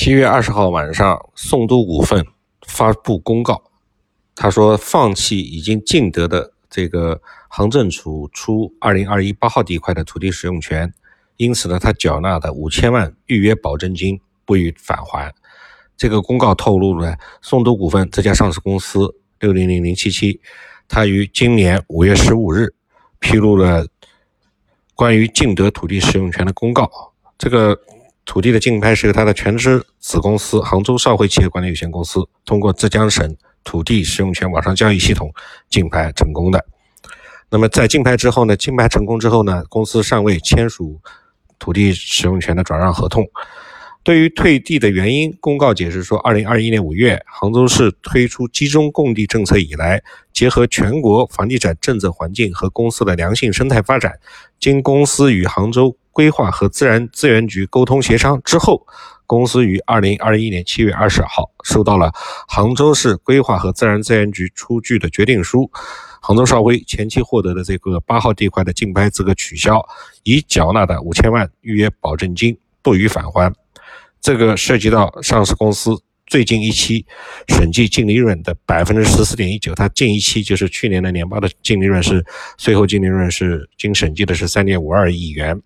七月二十号晚上，宋都股份发布公告，他说放弃已经竞得的这个杭政储出二零二一八号地块的土地使用权，因此呢，他缴纳的五千万预约保证金不予返还。这个公告透露了宋都股份这家上市公司六零零零七七，它于今年五月十五日披露了关于竞得土地使用权的公告。这个。土地的竞拍是由它的全资子公司杭州少辉企业管理有限公司通过浙江省土地使用权网上交易系统竞拍成功的。那么在竞拍之后呢？竞拍成功之后呢？公司尚未签署土地使用权的转让合同。对于退地的原因，公告解释说，二零二一年五月，杭州市推出集中供地政策以来，结合全国房地产政策环境和公司的良性生态发展，经公司与杭州规划和自然资源局沟通协商之后，公司于二零二一年七月二十号收到了杭州市规划和自然资源局出具的决定书，杭州少辉前期获得的这个八号地块的竞拍资格取消，已缴纳的五千万预约保证金不予返还。这个涉及到上市公司最近一期审计净利润的百分之十四点一九，它近一期就是去年的年报的净利润是税后净利润是经审计的是三点五二亿元。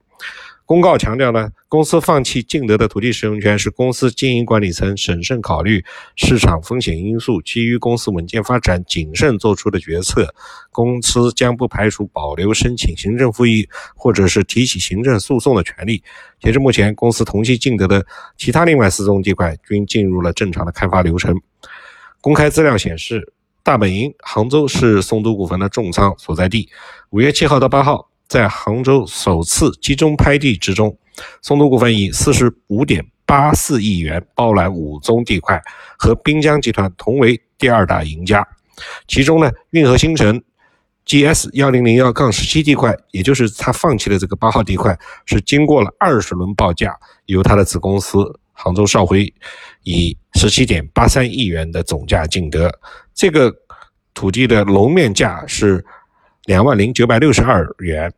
公告强调呢，公司放弃竞得的土地使用权是公司经营管理层审慎考虑市场风险因素，基于公司稳健发展谨慎做出的决策。公司将不排除保留申请行政复议或者是提起行政诉讼的权利。截至目前，公司同期竞得的其他另外四宗地块均进入了正常的开发流程。公开资料显示，大本营杭州是松都股份的重仓所在地。五月七号到八号。在杭州首次集中拍地之中，松都股份以四十五点八四亿元包揽五宗地块，和滨江集团同为第二大赢家。其中呢，运河新城 GS 幺零零幺杠十七地块，也就是他放弃的这个八号地块，是经过了二十轮报价，由他的子公司杭州少辉以十七点八三亿元的总价竞得。这个土地的楼面价是两万零九百六十二元。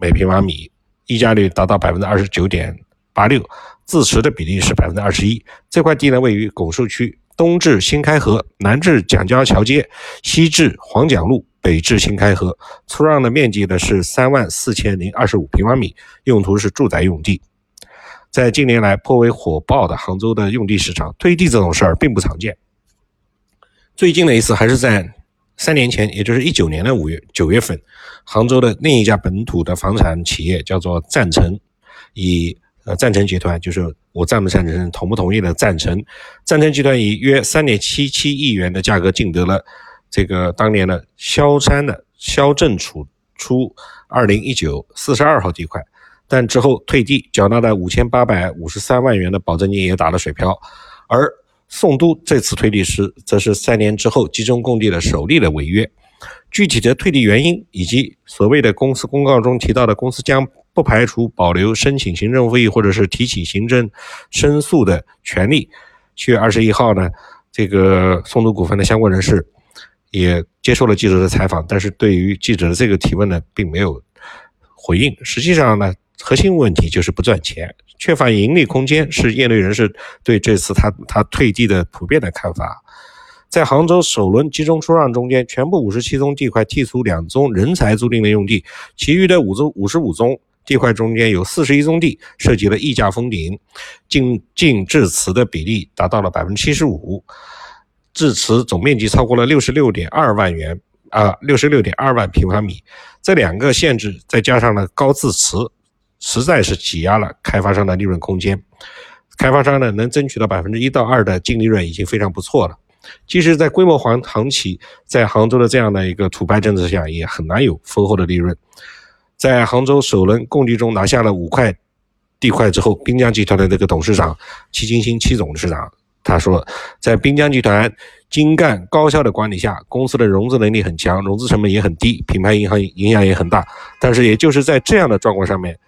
每平方米溢价率达到百分之二十九点八六，自持的比例是百分之二十一。这块地呢，位于拱墅区，东至新开河，南至蒋家桥街，西至黄蒋路，北至新开河。出让的面积呢是三万四千零二十五平方米，用途是住宅用地。在近年来颇为火爆的杭州的用地市场，退地这种事儿并不常见。最近的一次还是在。三年前，也就是一九年的五月九月份，杭州的另一家本土的房产企业叫做赞成，以呃赞成集团，就是我赞不赞成，同不同意的赞成，赞成集团以约三点七七亿元的价格竞得了这个当年的萧山的萧正储出二零一九四十二号地块，但之后退地缴纳的五千八百五十三万元的保证金也打了水漂，而。宋都这次退地时，则是三年之后集中供地的首例的违约。具体的退地原因以及所谓的公司公告中提到的公司将不排除保留申请行政复议或者是提起行政申诉的权利。七月二十一号呢，这个宋都股份的相关人士也接受了记者的采访，但是对于记者的这个提问呢，并没有回应。实际上呢，核心问题就是不赚钱。缺乏盈利空间是业内人士对这次他他退地的普遍的看法。在杭州首轮集中出让中间，全部五十七宗地块剔除两宗人才租赁的用地，其余的五宗五十五宗地块中间有四十一宗地涉及了溢价封顶，净净置词的比例达到了百分之七十五，置词总面积超过了六十六点二万元啊，六十六点二万平方米。这两个限制再加上了高置词。实在是挤压了开发商的利润空间，开发商呢能争取到百分之一到二的净利润已经非常不错了。即使在规模行行企在杭州的这样的一个土拍政策下，也很难有丰厚的利润。在杭州首轮供地中拿下了五块地块之后，滨江集团的这个董事长戚金星戚董事长他说，在滨江集团精干高效的管理下，公司的融资能力很强，融资成本也很低，品牌银行影响也很大。但是也就是在这样的状况上面。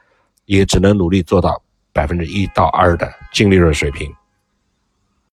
也只能努力做到百分之一到二的净利润水平。